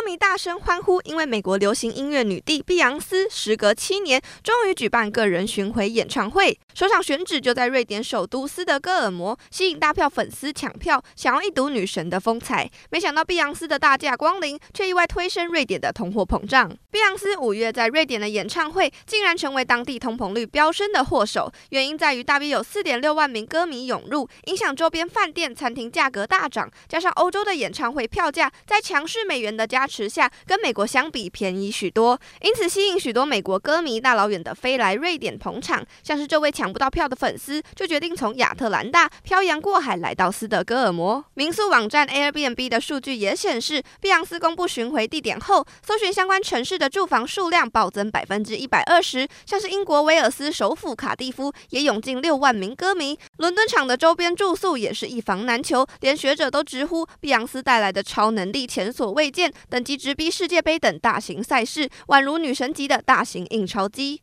歌迷大声欢呼，因为美国流行音乐女帝碧昂斯时隔七年终于举办个人巡回演唱会，首场选址就在瑞典首都斯德哥尔摩，吸引大票粉丝抢票，想要一睹女神的风采。没想到碧昂斯的大驾光临，却意外推升瑞典的通货膨胀。碧昂斯五月在瑞典的演唱会，竟然成为当地通膨率飙升的祸首，原因在于大约有四点六万名歌迷涌入，影响周边饭店、餐厅价格大涨，加上欧洲的演唱会票价在强势美元的加持下，跟美国相比便宜许多，因此吸引许多美国歌迷大老远的飞来瑞典捧场。像是这位抢不到票的粉丝，就决定从亚特兰大漂洋过海来到斯德哥尔摩。民宿网站 Airbnb 的数据也显示，碧昂斯公布巡回地点后，搜寻相关城市的住房数量暴增百分之一百二十。像是英国威尔斯首府卡蒂夫也涌进六万名歌迷，伦敦场的周边住宿也是一房难求，连学者都直呼碧昂斯带来的超能力前所未见，等级直逼世界杯等大型赛事，宛如女神级的大型印钞机。